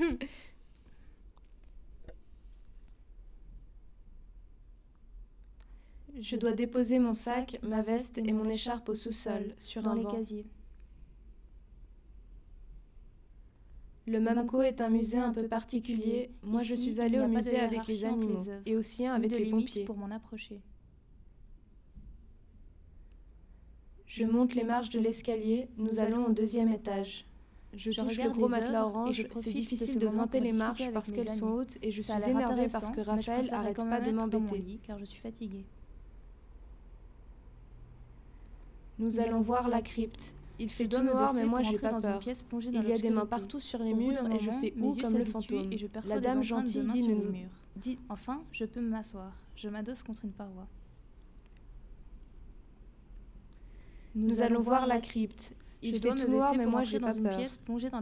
Je dois déposer mon sac, ma veste et mon écharpe au sous-sol, sur dans un les banc. casiers. Le MAMCO est un musée un peu particulier. Moi, je suis il allée a au pas de musée avec hiérarchie les entre animaux les œuvres, et aussi un Ni avec de les limite pompiers. pour m'en approcher. Je monte les marches de l'escalier. Nous allons au deuxième étage. Je, Je touche le gros matelas orange. C'est difficile ce de grimper les marches parce qu'elles sont hautes et je suis énervée parce que Raphaël arrête pas de m'embêter. car je suis fatiguée. Nous allons voir la crypte. Il fait tout noir, mais moi j'ai pas peur. pièce plongée dans Il y a des mains partout sur les murs et je fais ou comme le fantôme. et je perçois La dame gentille dit ne nous dit Enfin, je peux m'asseoir. Je m'adosse contre une paroi. Nous allons voir la crypte. Il je fait tout noir, mais moi j'ai pas peur.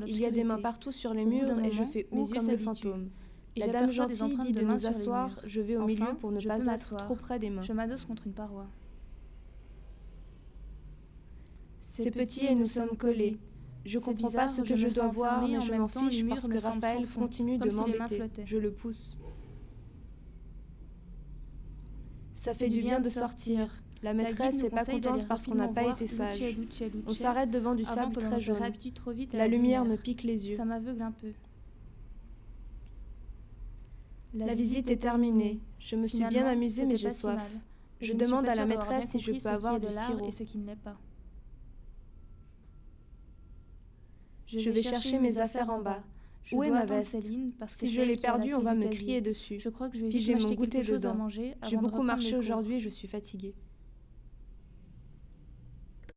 Il y a des mains partout sur les murs et je fais yeux comme le fantôme. La dame gentille dit de nous asseoir. Je vais au Enfin, milieu pour ne je pas être trop près des mains. Je m'adosse contre une paroi. C'est petit et nous sommes collés. Je comprends bizarre, pas ce je que je me dois voir, mais je m'en fiche parce que Raphaël continue de m'embêter. Je le pousse. Ça fait du bien de sortir. La maîtresse n'est pas contente parce qu'on n'a pas été sage. On s'arrête devant du sable très jaune. La lumière me pique les yeux. Ça m'aveugle un peu. La visite est terminée. Je me suis bien amusée, mais j'ai soif. Je demande à la maîtresse si je peux avoir du sirop. et ce qui ne l'est pas. Je vais chercher mes affaires en bas. Je Où est ma veste Céline parce que Si je l'ai perdue, on va me crier dessus. Je crois que je vais Puis j'ai mon goûter dedans. J'ai beaucoup marché aujourd'hui et je suis fatiguée.